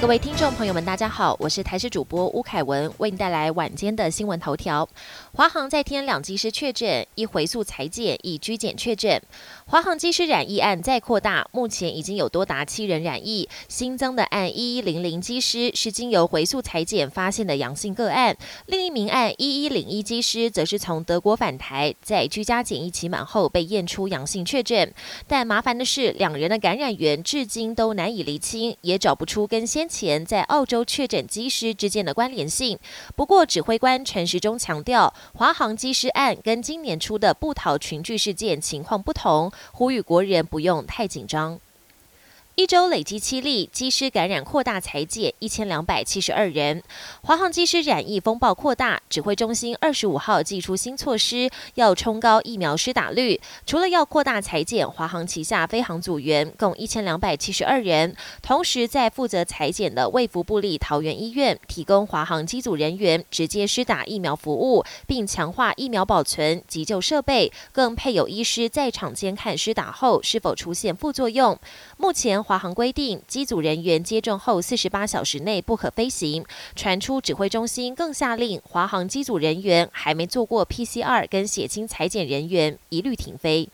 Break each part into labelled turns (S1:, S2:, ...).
S1: 各位听众朋友们，大家好，我是台视主播吴凯文，为您带来晚间的新闻头条。华航再添两机师确诊，一回溯裁减，一居检确诊。华航机师染疫案再扩大，目前已经有多达七人染疫。新增的案一一零零机师是经由回溯裁剪发现的阳性个案，另一名案一一零一机师则是从德国返台，在居家检疫期满后被验出阳性确诊。但麻烦的是，两人的感染源至今都难以厘清，也找不出跟先前在澳洲确诊机师之间的关联性。不过，指挥官陈时中强调，华航机师案跟今年初的布桃群聚事件情况不同，呼吁国人不用太紧张。一周累积七例机师感染扩大裁减一千两百七十二人，华航机师染疫风暴扩大，指挥中心二十五号寄出新措施，要冲高疫苗施打率。除了要扩大裁减华航旗下飞航组员共一千两百七十二人，同时在负责裁减的卫福部立桃园医院提供华航机组人员直接施打疫苗服务，并强化疫苗保存急救设备，更配有医师在场监看施打后是否出现副作用。目前。华航规定，机组人员接种后四十八小时内不可飞行。传出指挥中心更下令，华航机组人员还没做过 PCR 跟血清裁剪人员一律停飞。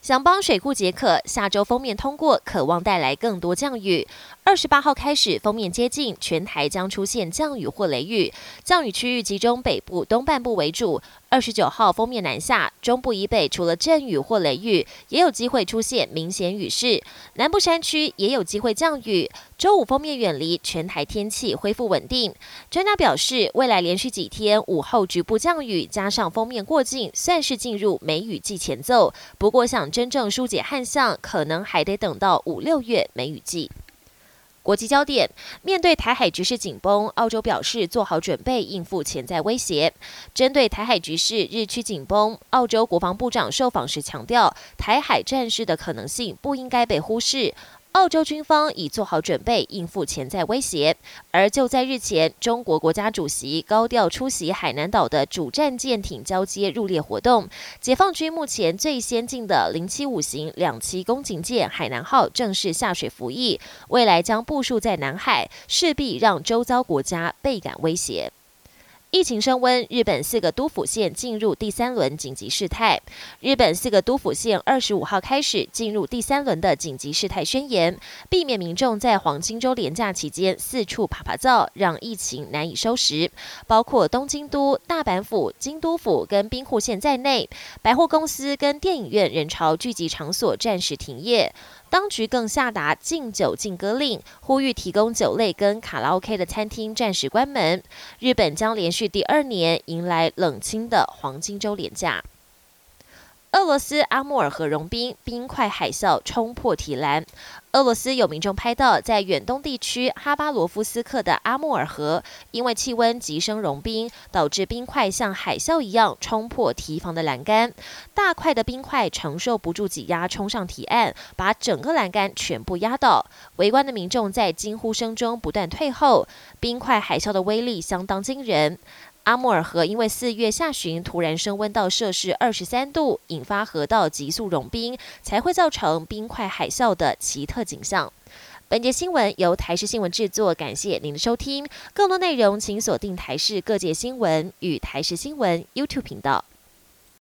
S1: 想帮水库解渴，下周封面通过，渴望带来更多降雨。二十八号开始，封面接近，全台将出现降雨或雷雨，降雨区域集中北部东半部为主。二十九号封面南下，中部以北除了阵雨或雷雨，也有机会出现明显雨势。南部山区也有机会降雨。周五封面远离，全台天气恢复稳定。专家表示，未来连续几天午后局部降雨，加上封面过境，算是进入梅雨季前奏。不过，想真正疏解旱象，可能还得等到五六月梅雨季。国际焦点：面对台海局势紧绷，澳洲表示做好准备应付潜在威胁。针对台海局势日趋紧绷，澳洲国防部长受访时强调，台海战事的可能性不应该被忽视。澳洲军方已做好准备应付潜在威胁，而就在日前，中国国家主席高调出席海南岛的主战舰艇交接入列活动。解放军目前最先进的零七五型两栖攻击舰海南号正式下水服役，未来将部署在南海，势必让周遭国家倍感威胁。疫情升温，日本四个都府县进入第三轮紧急事态。日本四个都府县二十五号开始进入第三轮的紧急事态宣言，避免民众在黄金周连假期间四处爬爬灶，让疫情难以收拾。包括东京都、大阪府、京都府跟兵库县在内，百货公司跟电影院人潮聚集场所暂时停业。当局更下达禁酒禁歌令，呼吁提供酒类跟卡拉 OK 的餐厅暂时关门。日本将连续第二年迎来冷清的黄金周连假。俄罗斯阿穆尔河融冰，冰块海啸冲破堤栏。俄罗斯有民众拍到，在远东地区哈巴罗夫斯克的阿穆尔河，因为气温急升融冰，导致冰块像海啸一样冲破堤防的栏杆。大块的冰块承受不住挤压，冲上堤岸，把整个栏杆全部压倒。围观的民众在惊呼声中不断退后。冰块海啸的威力相当惊人。阿穆尔河因为四月下旬突然升温到摄氏二十三度，引发河道急速融冰，才会造成冰块海啸的奇特景象。本节新闻由台视新闻制作，感谢您的收听。更多内容请锁定台视各界新闻与台视新闻 YouTube 频道。